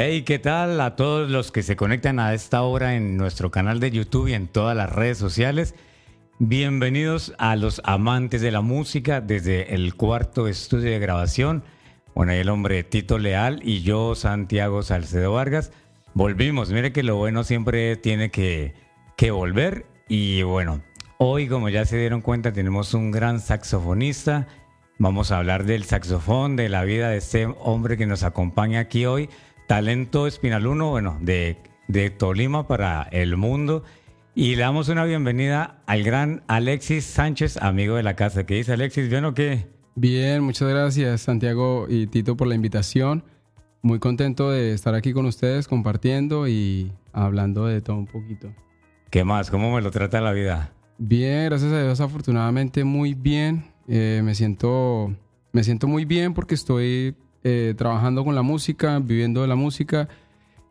Hey, ¿qué tal a todos los que se conectan a esta hora en nuestro canal de YouTube y en todas las redes sociales? Bienvenidos a los amantes de la música desde el cuarto estudio de grabación. Bueno, ahí el hombre Tito Leal y yo, Santiago Salcedo Vargas. Volvimos, mire que lo bueno siempre tiene que, que volver. Y bueno, hoy como ya se dieron cuenta tenemos un gran saxofonista. Vamos a hablar del saxofón, de la vida de este hombre que nos acompaña aquí hoy. Talento Espinaluno, bueno, de, de Tolima para el mundo. Y le damos una bienvenida al gran Alexis Sánchez, amigo de la casa. ¿Qué dice Alexis? ¿Bien o qué? Bien, muchas gracias Santiago y Tito por la invitación. Muy contento de estar aquí con ustedes compartiendo y hablando de todo un poquito. ¿Qué más? ¿Cómo me lo trata la vida? Bien, gracias a Dios, afortunadamente muy bien. Eh, me, siento, me siento muy bien porque estoy eh, trabajando con la música, viviendo de la música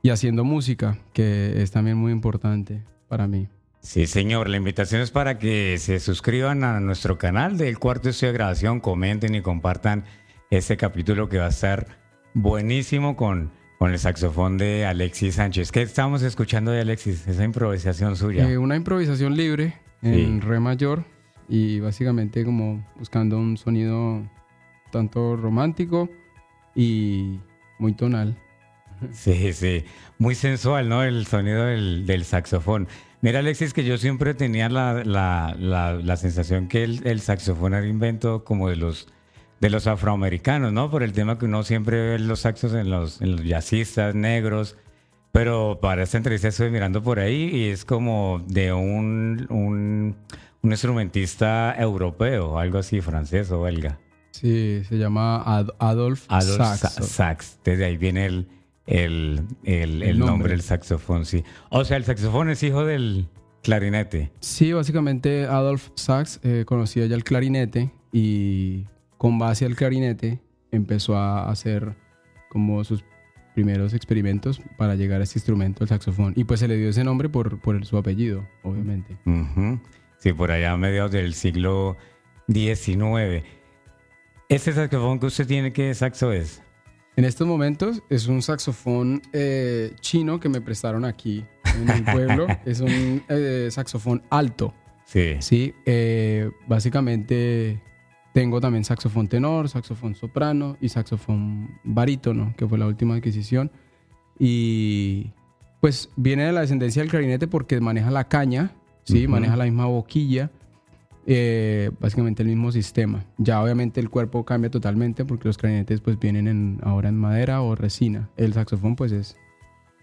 y haciendo música, que es también muy importante para mí. Sí, señor. La invitación es para que se suscriban a nuestro canal del cuarto estudio de grabación, comenten y compartan este capítulo que va a estar buenísimo con, con el saxofón de Alexis Sánchez. ¿Qué estamos escuchando de Alexis? Esa improvisación suya. Eh, una improvisación libre en re mayor y básicamente como buscando un sonido tanto romántico y muy tonal. Sí, sí, muy sensual, ¿no? El sonido del, saxofón. Mira, Alexis, que yo siempre tenía la, la, la, sensación que el, el, saxofón era invento como de los, de los afroamericanos, ¿no? Por el tema que uno siempre ve los saxos en los, en los jazzistas negros. Pero para esta entrevista estoy mirando por ahí y es como de un, un, un instrumentista europeo, algo así, francés o belga. Sí, se llama Adolf, Adolf Sax. Desde ahí viene el, el, el, el nombre. del saxofón, sí. O sea, el saxofón es hijo del clarinete. Sí, básicamente Adolf Sax eh, conocía ya el clarinete y con base al clarinete empezó a hacer como sus primeros experimentos para llegar a este instrumento, el saxofón. Y pues se le dio ese nombre por, por su apellido, obviamente. Sí, por allá a mediados del siglo XIX. ¿Ese saxofón que usted tiene, qué saxo es? En estos momentos es un saxofón eh, chino que me prestaron aquí en el pueblo. es un eh, saxofón alto. Sí. Sí. Eh, básicamente tengo también saxofón tenor, saxofón soprano y saxofón barítono, que fue la última adquisición. Y pues viene de la descendencia del clarinete porque maneja la caña, sí, maneja la misma boquilla eh, básicamente el mismo sistema. Ya obviamente el cuerpo cambia totalmente porque los clarinetes pues vienen en, ahora en madera o resina. El saxofón pues es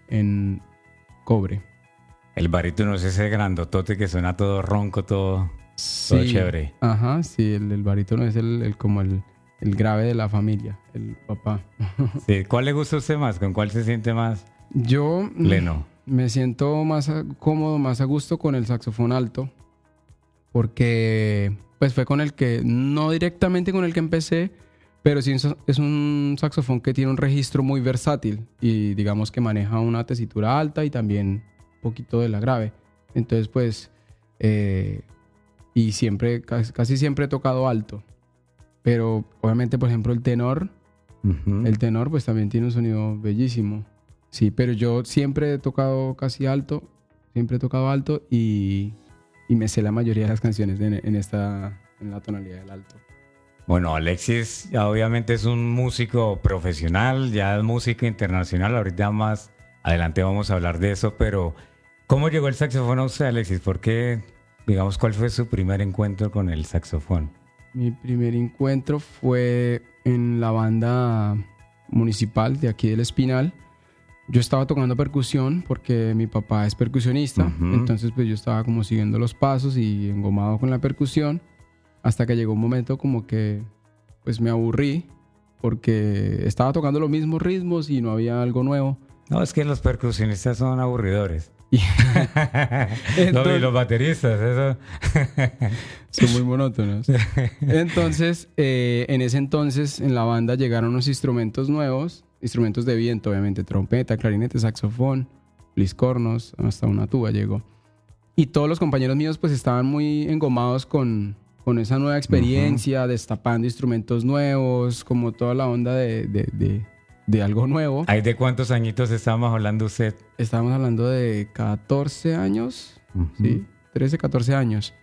en cobre. El barítono es ese grandotote que suena todo ronco, todo, chévere. Ajá, sí, el, barítono es el, como el, grave de la familia, el papá. Sí, ¿cuál le gusta a usted más? ¿Con cuál se siente más? Yo Leno. me siento más cómodo, más a gusto con el saxofón alto porque pues fue con el que, no directamente con el que empecé, pero sí es un saxofón que tiene un registro muy versátil y digamos que maneja una tesitura alta y también un poquito de la grave. Entonces pues, eh, y siempre, casi, siempre he tocado alto, pero obviamente por ejemplo el tenor, el tenor pues también tiene un sonido bellísimo. Sí, pero yo siempre he tocado casi alto, siempre he tocado alto y y me sé la mayoría de las canciones en, esta, en la tonalidad del alto. Bueno, Alexis ya obviamente es un músico profesional, ya es música internacional, ahorita más adelante vamos a hablar de eso, pero ¿cómo llegó el saxofón a usted, Alexis? ¿Por qué, digamos, cuál fue su primer encuentro con el saxofón? Mi primer encuentro fue en la banda municipal de aquí del Espinal, yo estaba tocando percusión porque mi papá es percusionista, entonces pues yo estaba como siguiendo los pasos y engomado con la percusión hasta que llegó un momento como que pues me aburrí porque estaba tocando los mismos ritmos y no había algo nuevo. No, es que los percusionistas son aburridores. los bateristas, eso. Son muy monótonos. Entonces, eh, en ese entonces, en la banda llegaron unos instrumentos nuevos instrumentos de viento, obviamente, trompeta, clarinete, saxofón, bliscornos, hasta una tuba llegó. Y todos los compañeros míos pues estaban muy engomados con, con esa nueva experiencia, destapando instrumentos nuevos, como toda la onda de, de, de algo nuevo. ¿Hay de cuántos añitos estábamos hablando usted? Estábamos hablando de 14 años, ¿sí? 13, 14 años.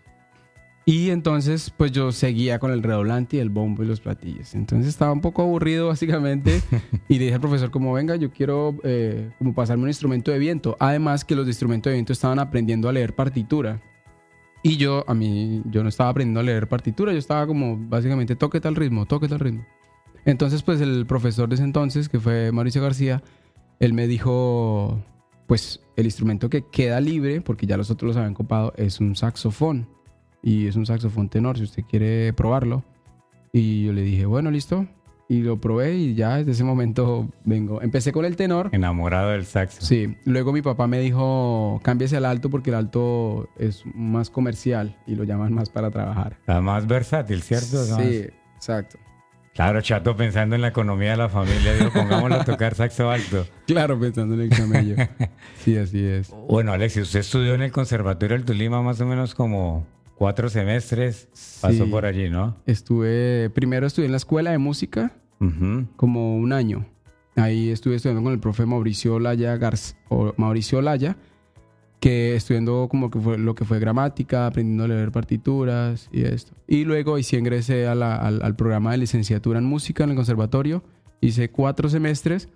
Y entonces, pues yo seguía con el redoblante y el bombo y los platillos. Entonces estaba un poco aburrido, básicamente. y le dije al profesor, como venga, yo quiero eh, como pasarme un instrumento de viento. Además que los de instrumento de viento estaban aprendiendo a leer partitura. Y yo, a mí, yo no estaba aprendiendo a leer partitura. Yo estaba como, básicamente, toque tal ritmo, toque tal ritmo. Entonces, pues el profesor de ese entonces, que fue Mauricio García, él me dijo, pues el instrumento que queda libre, porque ya los otros los habían copado, es un saxofón y es un saxofón tenor, si usted quiere probarlo. Y yo le dije, bueno, listo. Y lo probé y ya desde ese momento vengo. Empecé con el tenor. Enamorado del saxo. Sí. Luego mi papá me dijo, cámbiese al alto porque el alto es más comercial y lo llaman más para trabajar. más versátil, ¿cierto? Sí, exacto. Claro, chato, pensando en la economía de la familia, digo, pongámoslo a tocar saxo alto. Claro, pensando en el camello. Sí, así es. Bueno, Alexis, usted estudió en el Conservatorio del Tolima más o menos como cuatro semestres pasó por allí, ¿no? Estuve, primero estudié en la escuela de música, como un año. Ahí estuve estudiando con el profe Mauricio Laya, o Mauricio Laya, que estudiando como que fue, lo que fue gramática, aprendiendo a leer partituras y esto. Y luego sí ingresé al, al, programa de licenciatura en música en el conservatorio. Hice cuatro semestres,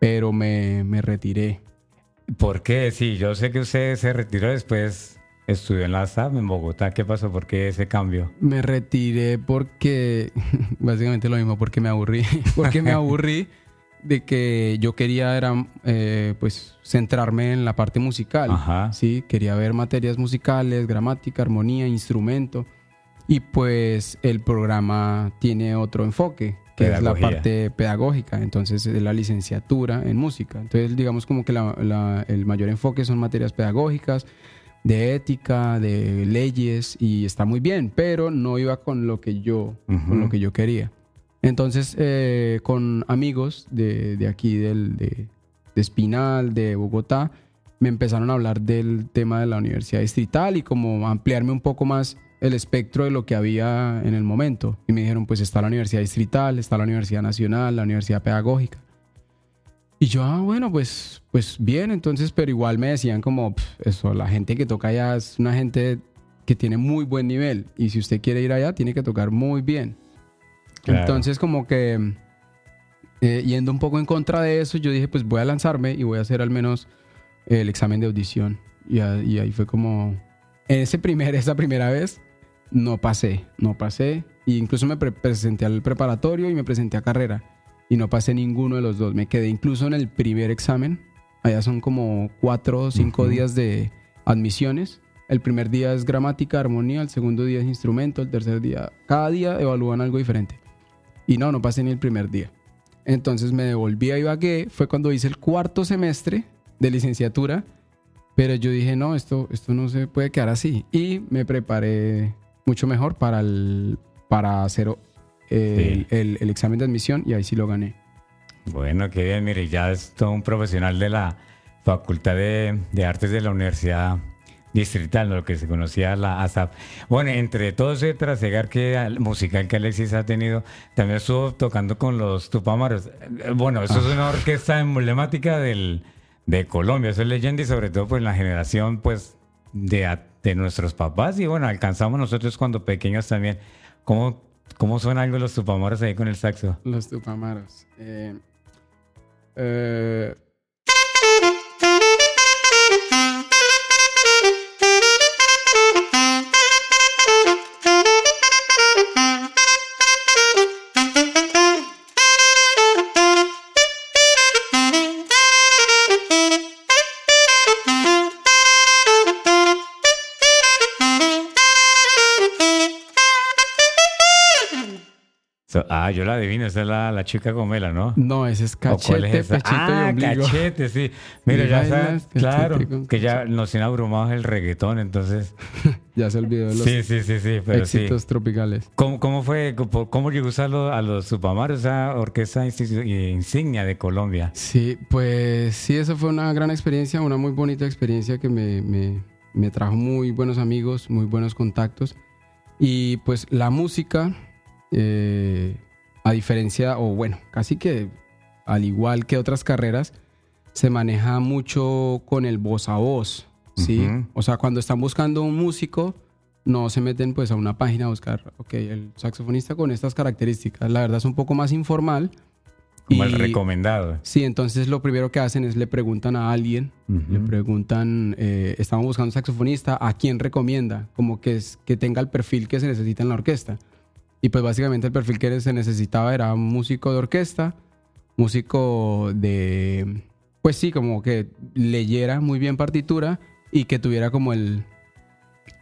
pero me, me retiré. ¿Por qué? Sí, yo sé que usted se retiró después Estudió en la SAP en Bogotá. ¿Qué pasó? ¿Por qué ese cambio? Me retiré porque, básicamente lo mismo, porque me aburrí. porque me aburrí de que yo quería era, eh, pues, centrarme en la parte musical. Ajá. Sí, quería ver materias musicales, gramática, armonía, instrumento. Y pues el programa tiene otro enfoque, que es la parte pedagógica. Entonces, es la licenciatura en música. Entonces, digamos como que el mayor enfoque son materias pedagógicas de ética, de leyes y está muy bien, pero no iba con lo que yo, con lo que yo quería. Entonces, eh, con amigos de, de aquí, del, de, de, Espinal, de Bogotá, me empezaron a hablar del tema de la universidad distrital y como ampliarme un poco más el espectro de lo que había en el momento. Y me dijeron, pues está la universidad distrital, está la universidad nacional, la universidad pedagógica. Y yo, ah, bueno, pues, pues bien, entonces, pero igual me decían como, eso, la gente que toca allá es una gente que tiene muy buen nivel y si usted quiere ir allá, tiene que tocar muy bien. Entonces, como que eh, yendo un poco en contra de eso, yo dije, pues voy a lanzarme y voy a hacer al menos el examen de audición. Y, ahí fue como, en ese primer, esa primera vez, no pasé, no pasé. E incluso me presenté al preparatorio y me presenté a carrera y no pasé ninguno de los dos. Me quedé incluso en el primer examen. Allá son como cuatro o cinco días de admisiones. El primer día es gramática, armonía, el segundo día es instrumento, el tercer día. Cada día evalúan algo diferente. Y no, no pasé ni el primer día. Entonces me devolví a Ibagué. Fue cuando hice el cuarto semestre de licenciatura. Pero yo dije, no, esto, esto no se puede quedar así. Y me preparé mucho mejor para, el, para hacer el, examen de admisión y ahí sí lo gané. Bueno, qué bien, mire, ya es todo un profesional de la Facultad de, Artes de la Universidad Distrital, lo que se conocía la ASAP. Bueno, entre todo ese trasegar que, musical que Alexis ha tenido, también estuvo tocando con los Tupamaros. Bueno, eso es una orquesta emblemática del, de Colombia, eso es leyenda y sobre todo pues la generación pues de, de nuestros papás y bueno, alcanzamos nosotros cuando pequeños también. ¿Cómo ¿Cómo suena algo los tupamaros ahí con el saxo? Los tupamaros. Eh, eh, yo la adivino, esa es la, chica gomela, ¿no? No, ese es cachete, es pechito ah, y ombligo. cachete, sí. Mira, ya sabes, claro, que ya nos tiene abrumados el reggaetón, entonces... ya se olvidó de los sí, sí, sí, sí, pero éxitos tropicales. ¿Cómo, ¿Cómo, fue, cómo llegó a usarlo a los Supamaros, esa orquesta insignia de Colombia? Sí, pues sí, eso fue una gran experiencia, una muy bonita experiencia que me, me, me trajo muy buenos amigos, muy buenos contactos. Y pues la música eh, a diferencia, o bueno, casi que al igual que otras carreras, se maneja mucho con el voz a voz, ¿sí? O sea, cuando están buscando un músico, no se meten pues a una página a buscar, ok, el saxofonista con estas características. La verdad es un poco más informal. Como el recomendado. Sí, entonces lo primero que hacen es le preguntan a alguien, le preguntan, eh, estamos buscando un saxofonista, ¿a quién recomienda? Como que, es, que tenga el perfil que se necesita en la orquesta. Y pues básicamente el perfil que se necesitaba era un músico de orquesta, músico de, pues sí, como que leyera muy bien partitura y que tuviera como el,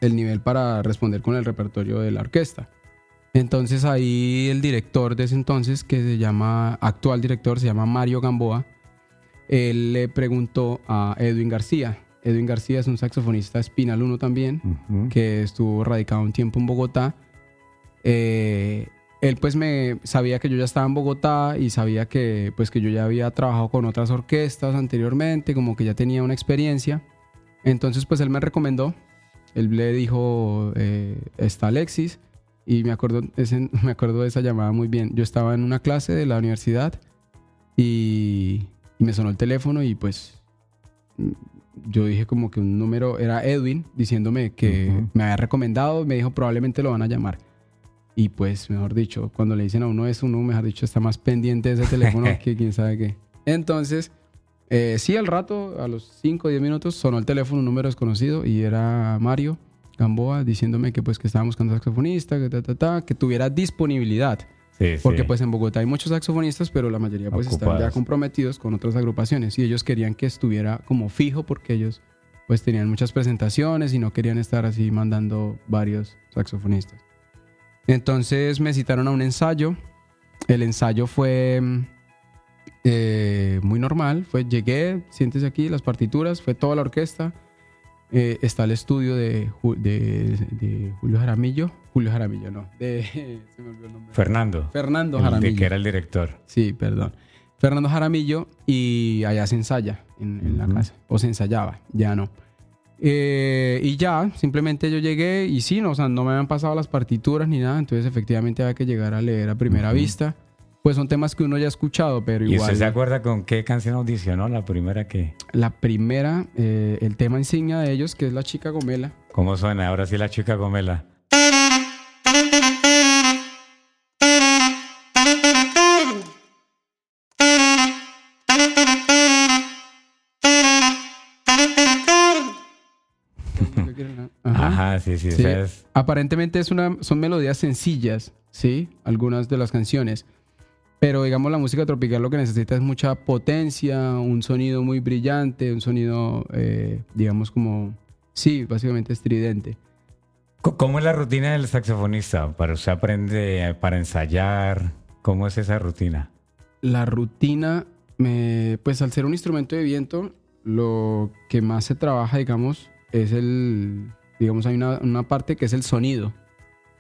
el nivel para responder con el repertorio de la orquesta. Entonces ahí el director de ese entonces, que se llama, actual director, se llama Mario Gamboa, él le preguntó a Edwin García. Edwin García es un saxofonista Spinal 1 también, que estuvo radicado un tiempo en Bogotá. Eh, él pues me sabía que yo ya estaba en Bogotá y sabía que pues que yo ya había trabajado con otras orquestas anteriormente, como que ya tenía una experiencia. Entonces pues él me recomendó, él le dijo, eh, está Alexis y me acuerdo, ese- me acuerdo de esa llamada muy bien. Yo estaba en una clase de la universidad y, y me sonó el teléfono y pues yo dije como que un número era Edwin diciéndome que me había recomendado, me dijo probablemente lo van a llamar. Y pues, mejor dicho, cuando le dicen a uno eso, uno, mejor dicho, está más pendiente de ese teléfono que quién sabe qué. Entonces, eh, sí, al rato, a los 5 o 10 minutos, sonó el teléfono, un número desconocido, y era Mario Gamboa diciéndome que pues que estábamos buscando saxofonista, que, ta, ta, ta, que tuviera disponibilidad. Sí, Porque sí. pues en Bogotá hay muchos saxofonistas, pero la mayoría pues están ya Ocupados. comprometidos con otras agrupaciones y ellos querían que estuviera como fijo porque ellos pues tenían muchas presentaciones y no querían estar así mandando varios saxofonistas. Entonces me citaron a un ensayo. El ensayo fue eh, muy normal. Fue llegué, siéntese aquí, las partituras, fue toda la orquesta. Eh, está el estudio de, Ju- de, de Julio Jaramillo. Julio Jaramillo, no. De, se me olvidó el nombre. Fernando. Fernando el Jaramillo. que era el director. Sí, perdón. Fernando Jaramillo y allá se ensaya en, en la casa. O se ensayaba, ya no. Eh, y ya, simplemente yo llegué y sí, no, o sea, no me habían pasado las partituras ni nada, entonces efectivamente había que llegar a leer a primera vista. Pues son temas que uno ya ha escuchado, pero ¿Y igual. usted se acuerda con qué canción audicionó la primera que? La primera, eh, el tema insignia de ellos, que es la chica gomela. ¿Cómo suena? Ahora sí la chica Gomela. Ajá, sí, sí. Sí. es- Aparentemente es una, son melodías sencillas, ¿sí? Algunas de las canciones. Pero digamos la música tropical lo que necesita es mucha potencia, un sonido muy brillante, un sonido, eh, digamos como, sí, básicamente estridente. ¿Cómo es la rutina del saxofonista? Para usted aprende para ensayar. ¿Cómo es esa rutina? La rutina, me- pues al ser un instrumento de viento, lo que más se trabaja, digamos, es el, digamos, hay una, una parte que es el sonido.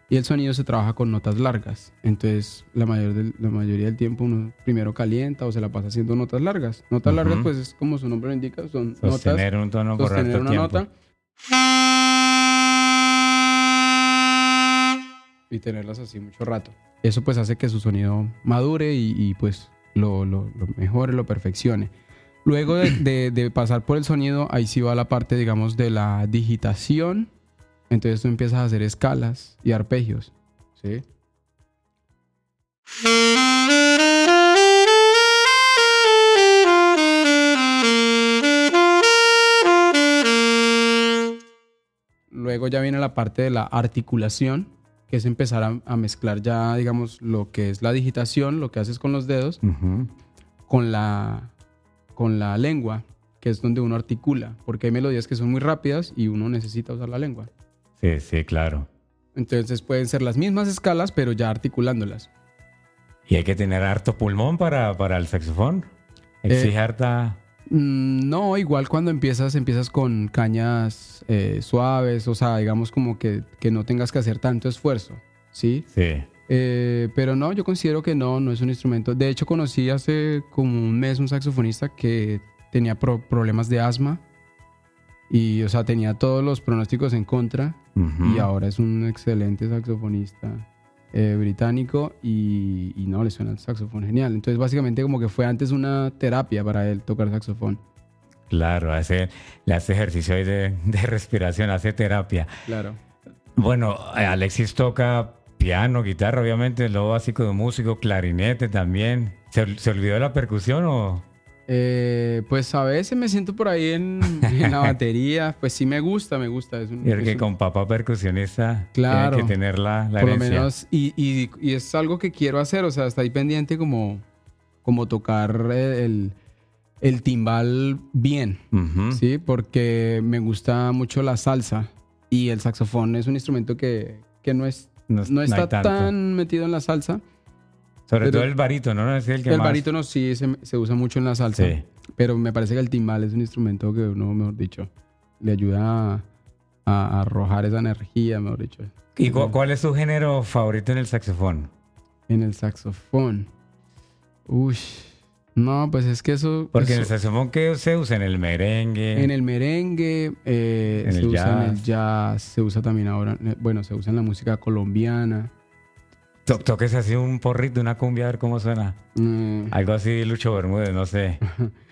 Y el sonido se trabaja con notas largas. Entonces, la, mayor del- la mayoría del tiempo uno primero calienta o se la pasa haciendo notas largas. Notas largas, pues es como su nombre lo indica, son notas. Sostener un tono Sostener harto una tiempo. nota. Y tenerlas así mucho rato. Eso pues hace que su sonido madure y, y, pues lo, lo- lo mejore, lo perfeccione. Luego de, de- de pasar por el sonido, ahí sí va la parte, digamos, de la digitación. Entonces tú empiezas a hacer escalas y arpegios. ¿Sí? Luego ya viene la parte de la articulación, que es empezar a, a mezclar ya, digamos, lo que es la digitación, lo que haces con los dedos, con la, con la lengua, que es donde uno articula, porque hay melodías que son muy rápidas y uno necesita usar la lengua. Sí, sí, claro. Entonces pueden ser las mismas escalas, pero ya articulándolas. Y hay que tener harto pulmón para, para el saxofón. Exige harta... Mm, No, igual cuando empiezas, empiezas con cañas eh, suaves, o sea, digamos como que, que no tengas que hacer tanto esfuerzo, ¿sí? Sí. Eh, pero no, yo considero que no, no es un instrumento. De hecho, conocí hace como un mes un saxofonista que tenía pro- problemas de asma y, o sea, tenía todos los pronósticos en contra Ujú. y ahora es un excelente saxofonista. eh, británico y, y no, le suena el saxofón genial. Entonces básicamente como que fue antes una terapia para él tocar saxofón. Claro, hace, le hace ejercicio de, de respiración, hace terapia. Claro. Bueno, Alexis toca piano, guitarra, obviamente, lo básico de músico, clarinete también. ¿Se, se olvidó la percusión o...? Eh, pues a veces me siento por ahí en, en la batería. Pues sí me gusta, me gusta. Es un, Y el es que un- con papá percusionista Claro. tiene que tener la, la por lo menos, y, y- y es algo que quiero hacer, o sea, está ahí pendiente como, como tocar el, el timbal bien. ¿sí? Porque me gusta mucho la salsa y el saxofón es un instrumento que, que no, es, No, está tan metido en la salsa. Sobre pero- todo el barítono, ¿no? Es el que el más... barítono sí se, se usa mucho en la salsa, Sí. pero me parece que el timbal es un instrumento que uno, mejor dicho, le ayuda a, a arrojar esa energía, mejor dicho. ¿Y cu- cuál es su género favorito en el saxofón? En el saxofón. Uy. No, pues es que eso. Porque eso- saxofón que se usa en el merengue. en el merengue, eh, En se el usa en el jazz. se usa también ahora. eh, Bueno, se usa en la música colombiana. To- Toques así un porrito, una cumbia, a ver cómo suena. Mm, Algo así, Lucho Bermúdez, no sé.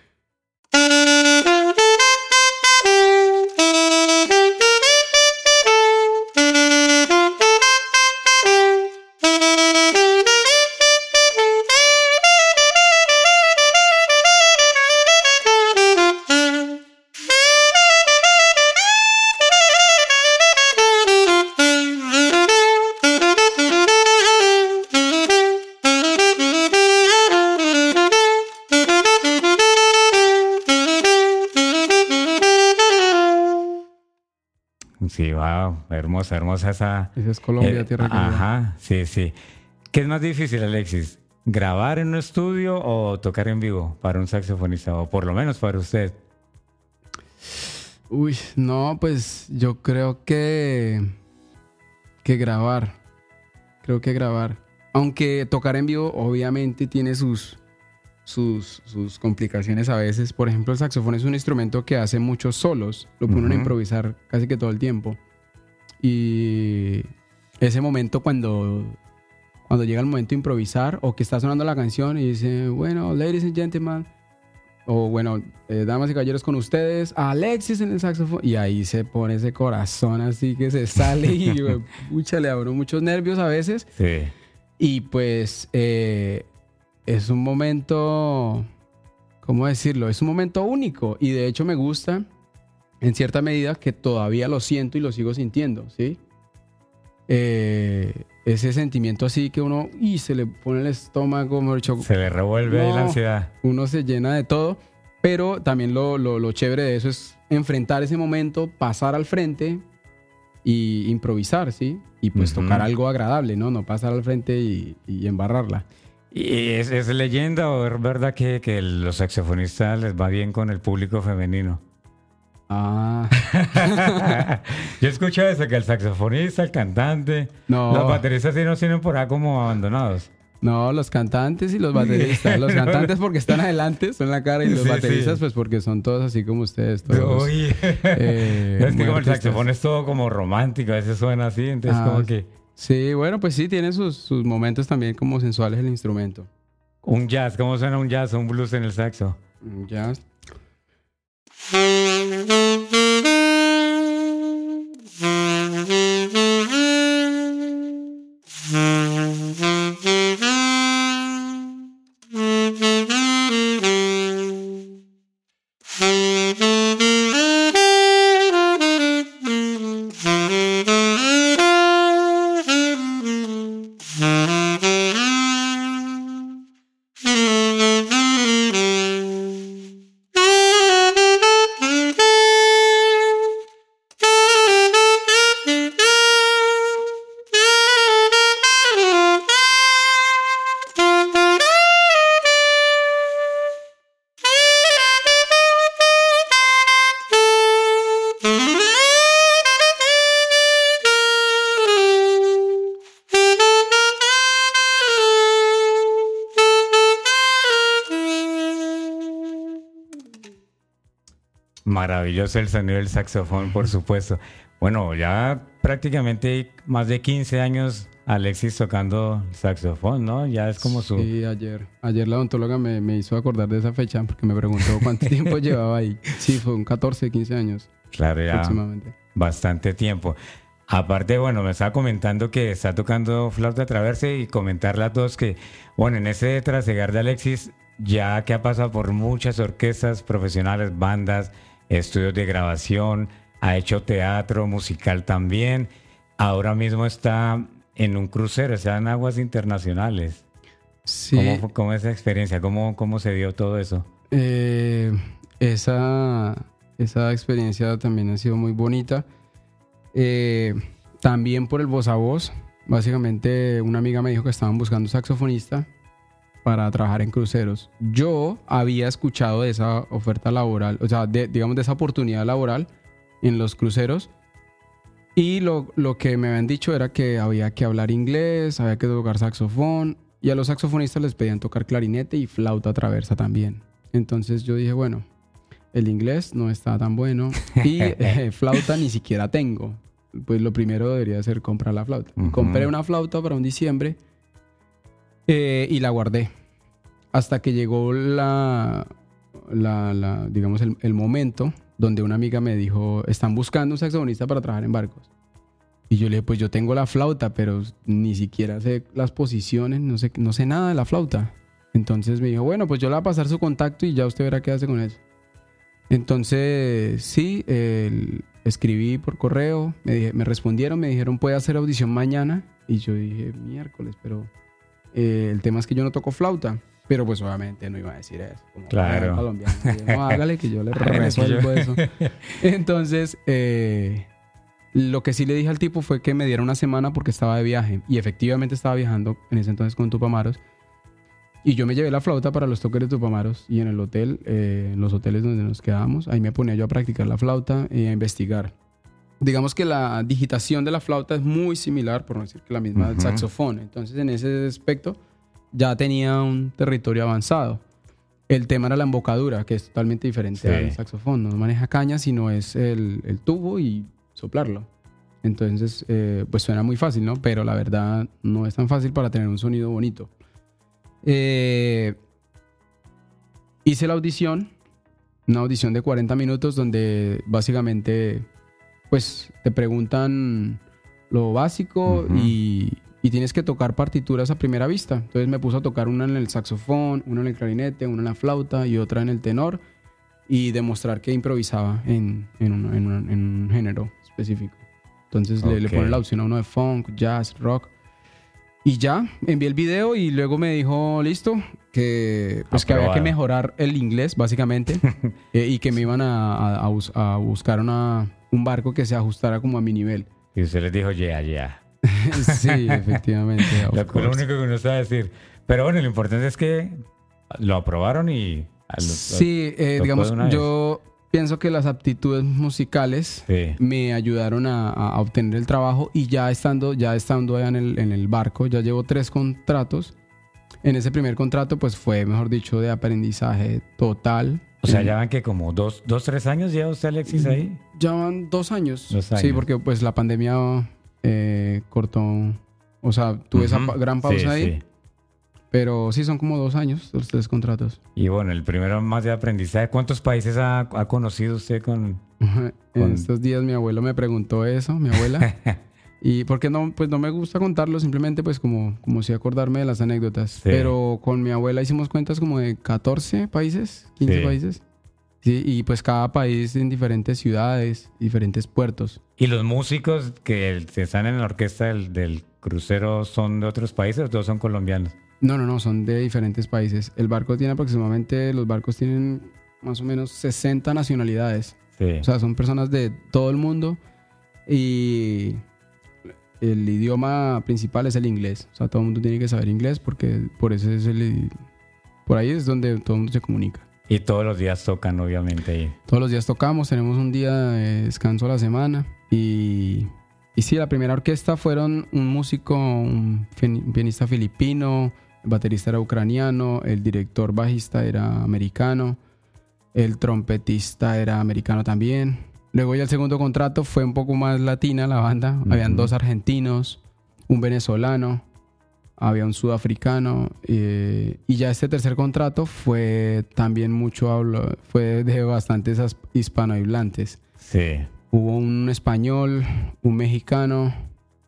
wow, hermosa, hermosa esa. esa es Colombia, eh, tierra querida. Ajá, sí, sí. ¿Qué es más difícil, Alexis? ¿Grabar en un estudio o tocar en vivo para un saxofonista? O por lo menos para usted. Uy, no, pues yo creo que. que grabar. Creo que grabar. Aunque tocar en vivo, obviamente, tiene sus. Sus, sus complicaciones a veces. Por ejemplo, el saxofón es un instrumento que hace muchos solos. Lo ponen a Ujú. improvisar casi que todo el tiempo. Y ese momento cuando, cuando llega el momento de improvisar o que está sonando la canción y dice, bueno, ladies and gentlemen, o bueno, eh, damas y caballeros con ustedes, Alexis en el saxofón, y ahí se pone ese corazón así que se sale y pucha, le abro muchos nervios a veces. Sí. Y pues eh, es un momento, ¿cómo decirlo? Es un momento único y de hecho me gusta en cierta medida que todavía lo siento y lo sigo sintiendo, ¿sí? Eh, ese sentimiento así que uno y se le pone el estómago, mejor Se le revuelve ahí la ansiedad. uno se llena de todo, pero también lo, lo, lo chévere de eso es enfrentar ese momento, pasar al frente y improvisar, ¿sí? Y pues Ujú. tocar algo agradable, ¿no? No pasar al frente y, y embarrarla. ¿Y es, es leyenda o es verdad que, que los saxofonistas les va bien con el público femenino? Ah, Yo escucho eso, que el saxofonista, el cantante, no, los bateristas sí nos tienen por ahí como abandonados. no, los cantantes y los bateristas. Los cantantes porque están adelante, son la cara, y los Sí, bateristas sí. pues porque son todos así como ustedes. Todos. Uy. eh, es que como el saxofón es todo como romántico, a veces suena así, entonces Ah, como que Sí, bueno, pues sí, tiene sus, sus momentos también como sensuales el instrumento. un jazz, ¿cómo suena un jazz o un blues en el saxo? Ya. Maravilloso el sonido del saxofón, por supuesto. Bueno, ya prácticamente más de 15 años Alexis tocando saxofón, ¿no? Ya es como su... Sí, ayer. Ayer la odontóloga me, me hizo acordar de esa fecha porque me preguntó cuánto tiempo llevaba ahí. Sí, fue un 14, 15 años. Claro, ya. Bastante tiempo. Aparte, bueno, me estaba comentando que está tocando flauta traverse y comentarle a todos que, bueno, en ese trasegar de Alexis, ya que ha pasado por muchas orquestas profesionales, bandas, estudios de grabación, ha hecho teatro musical también. Ahora mismo está en un crucero, sea, en aguas internacionales. Sí. ¿Cómo, cómo esa experiencia? ¿Cómo, ¿Cómo se dio todo eso? Eh, esa, esa experiencia también ha sido muy bonita. Eh, también por el voz a voz. Básicamente, una amiga me dijo que estaban buscando saxofonista para trabajar en cruceros. Yo había escuchado de esa oferta laboral, o sea, digamos de esa oportunidad laboral en los cruceros. Y lo, lo, que me habían dicho era que había que hablar inglés, había que tocar saxofón. Y a los saxofonistas les pedían tocar clarinete y flauta traversa también. Entonces yo dije, bueno, el inglés no está tan bueno y eh, flauta ni siquiera tengo. Pues lo primero debería ser comprar la flauta. Compré una flauta para un diciembre eh, y la guardé. Hasta que llegó la, la, digamos, el, momento donde una amiga me dijo, están buscando un saxofonista para trabajar en barcos. Y yo le dije, pues yo tengo la flauta, pero ni siquiera sé las posiciones, no sé, no sé nada de la flauta. Entonces me dijo, bueno, pues yo le voy a pasar su contacto y ya usted verá qué hace con eso. Entonces, sí, escribí por correo, me, me respondieron, me dijeron, puede hacer audición mañana. Y yo dije, miércoles, pero eh, el tema es que yo no toco flauta. Pero pues obviamente no iba a decir eso. claro. Colombiano. No, hágale que yo le resuelvo eso. Entonces, eh, lo que sí le dije al tipo fue que me diera una semana porque estaba de viaje. Y efectivamente estaba viajando en ese entonces con Tupamaros. Y yo me llevé la flauta para los toques de Tupamaros. Y en el hotel, eh, en los hoteles donde nos quedábamos, ahí me ponía yo a practicar la flauta y a investigar. Digamos que la digitación de la flauta es muy similar, por no decir que la misma del saxofón. Entonces, en ese aspecto ya tenía un territorio avanzado. El tema era la embocadura, que es totalmente diferente al saxofón. No maneja caña, sino es el, tubo y soplarlo. Entonces, eh, pues suena muy fácil, ¿no? Pero la verdad no es tan fácil para tener un sonido bonito. Eh, hice la audición, una audición de 40 minutos donde básicamente, pues te preguntan lo básico y, y tienes que tocar partituras a primera vista. Entonces me puso a tocar una en el saxofón, una en el clarinete, una en la flauta y otra en el tenor y demostrar que improvisaba en, en, un, género específico. Entonces le, le, pone la opción a uno de funk, jazz, rock. Y ya, envié el video y luego me dijo, listo, que, pues que había que mejorar el inglés, básicamente, eh, y que me iban a, a, buscar una, un barco que se ajustara como a mi nivel. Y usted les dijo, ya, ya. sí, efectivamente. Lo, único que uno sabe decir. Pero bueno, lo importante es que lo aprobaron y... sí, eh, digamos, yo pienso que las aptitudes musicales me ayudaron a, obtener el trabajo y ya estando, ya estando allá en el, en el barco, ya llevo tres contratos. En ese primer contrato, pues fue, mejor dicho, de aprendizaje total. O sea, ya van que como dos, dos, tres años ya usted, Alexis, ahí. Ya van dos años. Dos años. Sí, porque pues la pandemia eh, cortó, o sea, tuve esa gran pausa ahí. Pero sí, son como dos años los tres contratos. Y bueno, el primero más de aprendizaje. ¿Cuántos países ha, conocido usted con, En estos días mi abuelo me preguntó eso, mi abuela. y porque no, pues no me gusta contarlo, simplemente pues como, como si acordarme de las anécdotas. Pero con mi abuela hicimos cuentas como de 14 países, 15 países. Sí, y pues cada país en diferentes ciudades, diferentes puertos. ¿Y los músicos que están en la orquesta del, crucero son de otros países o todos son colombianos? No, no, no, son de diferentes países. El barco tiene aproximadamente, los barcos tienen más o menos 60 nacionalidades. O sea, son personas de todo el mundo y el idioma principal es el inglés. O sea, todo el mundo tiene que saber inglés porque por eso es el... Por ahí es donde todo el mundo se comunica. Y todos los días tocan, obviamente. Todos los días tocamos, tenemos un día de descanso a la semana. Y, y sí, la primera orquesta fueron un músico, un pianista filipino, el baterista era ucraniano, el director bajista era americano. El trompetista era americano también. Luego ya el segundo contrato fue un poco más latina la banda. Habían dos argentinos, un venezolano, había un sudafricano. eh, y ya este tercer contrato fue también mucho, hablo, fue de bastantes as- hispanohablantes. Sí. Hubo un español, un mexicano,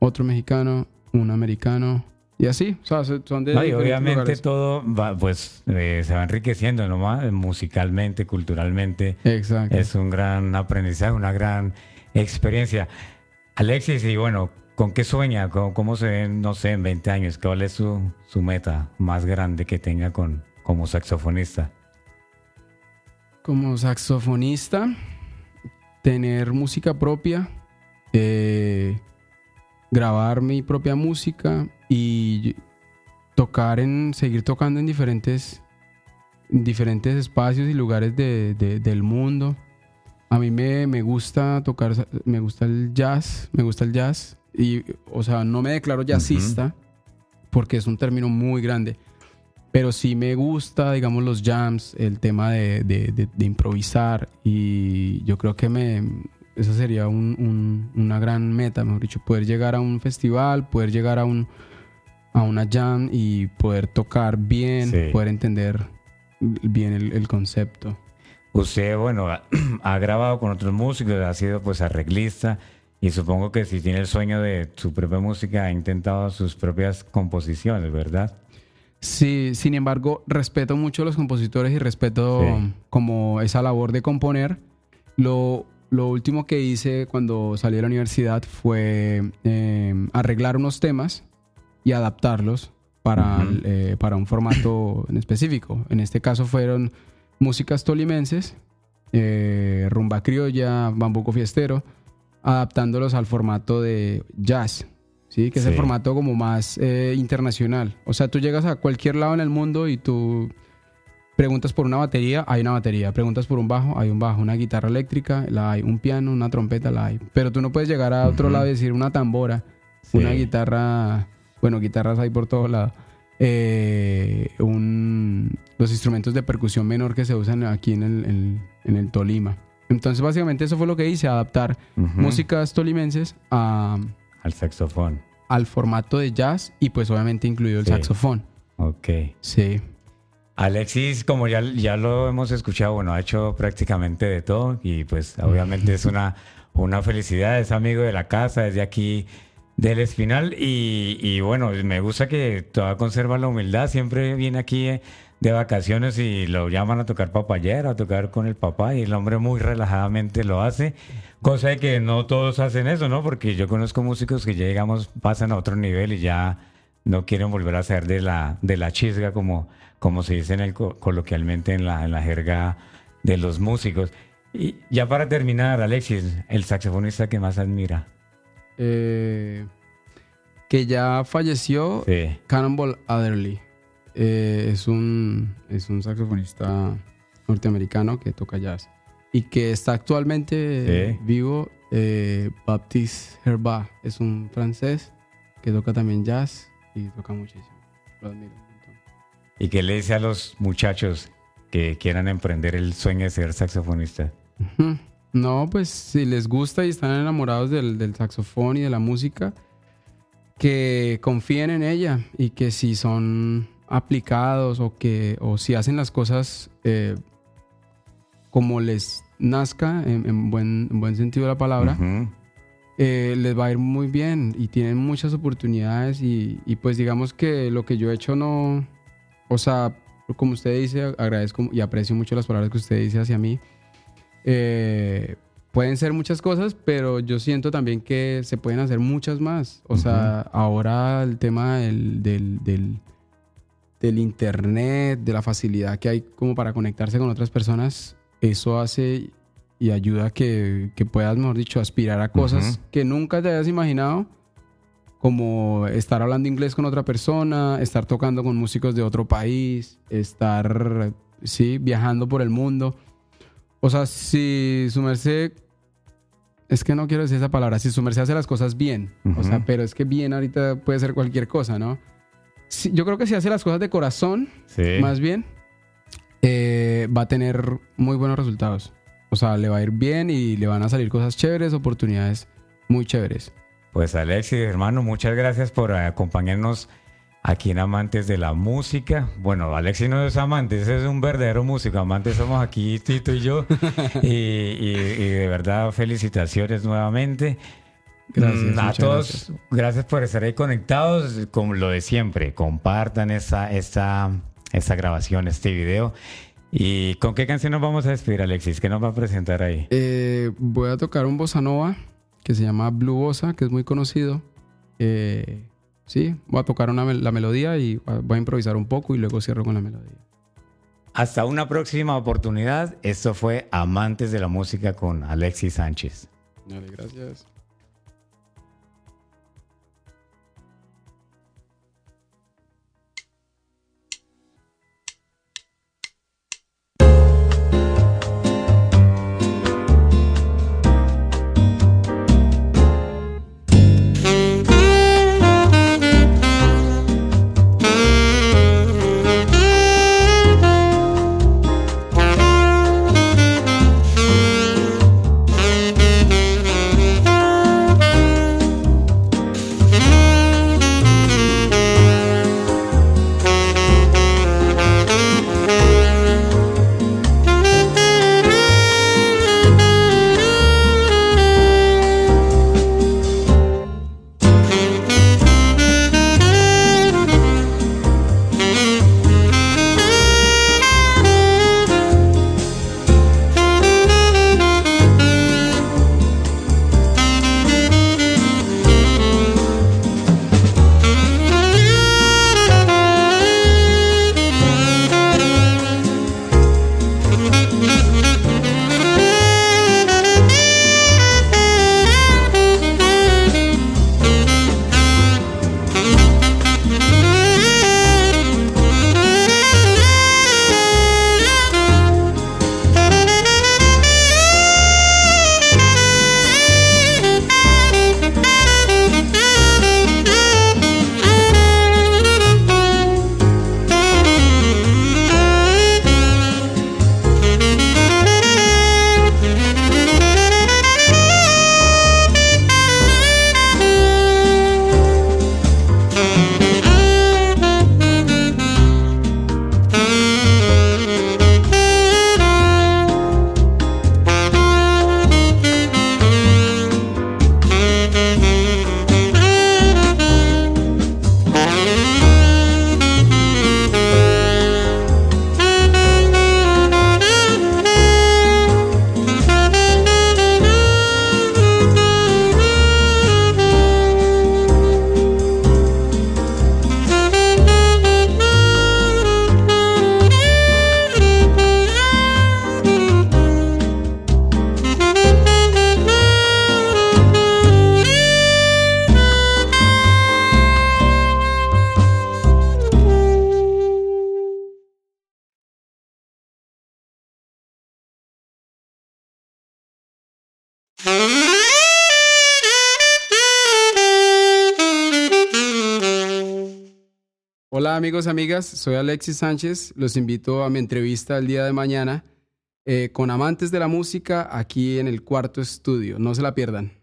otro mexicano, un americano. Y así, o sea, se- son de No, y obviamente lugares. todo va, pues eh, se va enriqueciendo nomás musicalmente, culturalmente. Exacto. Es un gran aprendizaje, una gran experiencia. Alexis, y bueno, ¿con qué sueña? ¿Cómo, cómo se ve, no sé, en 20 años? ¿Cuál es su, su meta más grande que tenga con, como saxofonista? Como saxofonista, tener música propia, eh, grabar mi propia música y tocar en, seguir tocando en diferentes, en diferentes espacios y lugares de- de- del mundo. A mí me, me gusta tocar, me gusta el jazz, me gusta el jazz y, o sea, no me declaro jazzista porque es un término muy grande. Pero sí me gusta, digamos, los jams, el tema de, de- de- de improvisar. Y yo creo que me, esa sería un- un- una gran meta, mejor dicho, poder llegar a un festival, poder llegar a, un, a una jam y poder tocar bien, Sí. poder entender bien el, el concepto. Usted, bueno, ha, grabado con otros músicos, ha sido pues arreglista y supongo que si tiene el sueño de su propia música, ha intentado sus propias composiciones, ¿verdad? Sí, sin embargo, respeto mucho a los compositores y respeto Sí. como esa labor de componer. Lo, lo último que hice cuando salí de la universidad fue eh, arreglar unos temas y adaptarlos para, eh, para un formato en específico. En este caso fueron músicas tolimenses, eh, rumba criolla, bambuco fiestero, adaptándolos al formato de jazz, ¿sí? que es el formato como más eh, internacional. O sea, tú llegas a cualquier lado en el mundo y tú preguntas por una batería, hay una batería. Preguntas por un bajo, hay un bajo. Una guitarra eléctrica, la hay. Un piano, una trompeta, la hay. Pero tú no puedes llegar a otro lado y decir una tambora, Sí. una guitarra. Bueno, guitarras hay por todos lados. Eh, un- los instrumentos de percusión menor que se usan aquí en el, en- en el Tolima. Entonces, básicamente, eso fue lo que hice: adaptar músicas tolimenses a, Al saxofón. al formato de jazz y, pues, obviamente, incluido el Sí. saxofón. Ok. Sí. Alexis, como ya, ya lo hemos escuchado, bueno, ha hecho prácticamente de todo y pues obviamente es una, una felicidad, es amigo de la casa, desde aquí del Espinal y, bueno, me gusta que todavía conserva la humildad, siempre viene aquí eh, de vacaciones y lo llaman a tocar papayera, a tocar con el papá y el hombre muy relajadamente lo hace, cosa de que no todos hacen eso, ¿no? Porque yo conozco músicos que ya digamos pasan a otro nivel y ya no quieren volver a ser de la, de la chisga como, como se dice en el, co- coloquialmente en la, en la jerga de los músicos. Y ya para terminar, Alexis, el saxofonista que más admira. Eh, que ya falleció Sí. Cannonball Adderley. Eh, es, un, es un saxofonista norteamericano que toca jazz. Y que está actualmente Sí. vivo. Eh, Baptiste Herba es un francés que toca también jazz y toca muchísimo. Lo admiro. ¿Y qué le dice a los muchachos que quieran emprender el sueño de ser saxofonista? No, pues si les gusta y están enamorados del, del saxofón y de la música, que confíen en ella y que si son aplicados o que o si hacen las cosas eh, como les nazca, en, en buen, en buen sentido de la palabra, eh, les va a ir muy bien y tienen muchas oportunidades y, y pues digamos que lo que yo he hecho no, o sea, como usted dice, agradezco y aprecio mucho las palabras que usted dice hacia mí. Eh, pueden ser muchas cosas, pero yo siento también que se pueden hacer muchas más. O sea, ahora el tema del, del, del, del internet, de la facilidad que hay como para conectarse con otras personas, eso hace y ayuda a que, que puedas, mejor dicho, aspirar a cosas Ujú. que nunca te hayas imaginado, como estar hablando inglés con otra persona, estar tocando con músicos de otro país, estar, sí, viajando por el mundo. O sea, si su merced, es que no quiero decir esa palabra, si su merced hace las cosas bien, o sea, pero es que bien ahorita puede ser cualquier cosa, ¿no? Yo creo que si hace las cosas de corazón, Sí. más bien, eh, va a tener muy buenos resultados. O sea, le va a ir bien y le van a salir cosas chéveres, oportunidades muy chéveres. Pues Alexis, hermano, muchas gracias por acompañarnos aquí en Amantes de la Música. Bueno, Alexis no es amante, es un verdadero músico. Amantes somos aquí Tito y yo. y, de verdad, felicitaciones nuevamente. Gracias. Mm, a todos, gracias. por estar ahí conectados. Como lo de siempre, compartan esta, esta, esta grabación, este video. ¿Y con qué canción nos vamos a despedir, Alexis? ¿Qué nos va a presentar ahí? Eh, voy a tocar un bossa nova que se llama Blue Bossa, que es muy conocido. Eh, sí, voy a tocar una, la melodía y voy a improvisar un poco y luego cierro con la melodía. Hasta una próxima oportunidad. Esto fue Amantes de la Música con Alexis Sánchez. Dale, gracias. Hola amigos, amigas, soy Alexis Sánchez. Los invito a mi entrevista el día de mañana eh, con amantes de la música aquí en el cuarto estudio. No se la pierdan.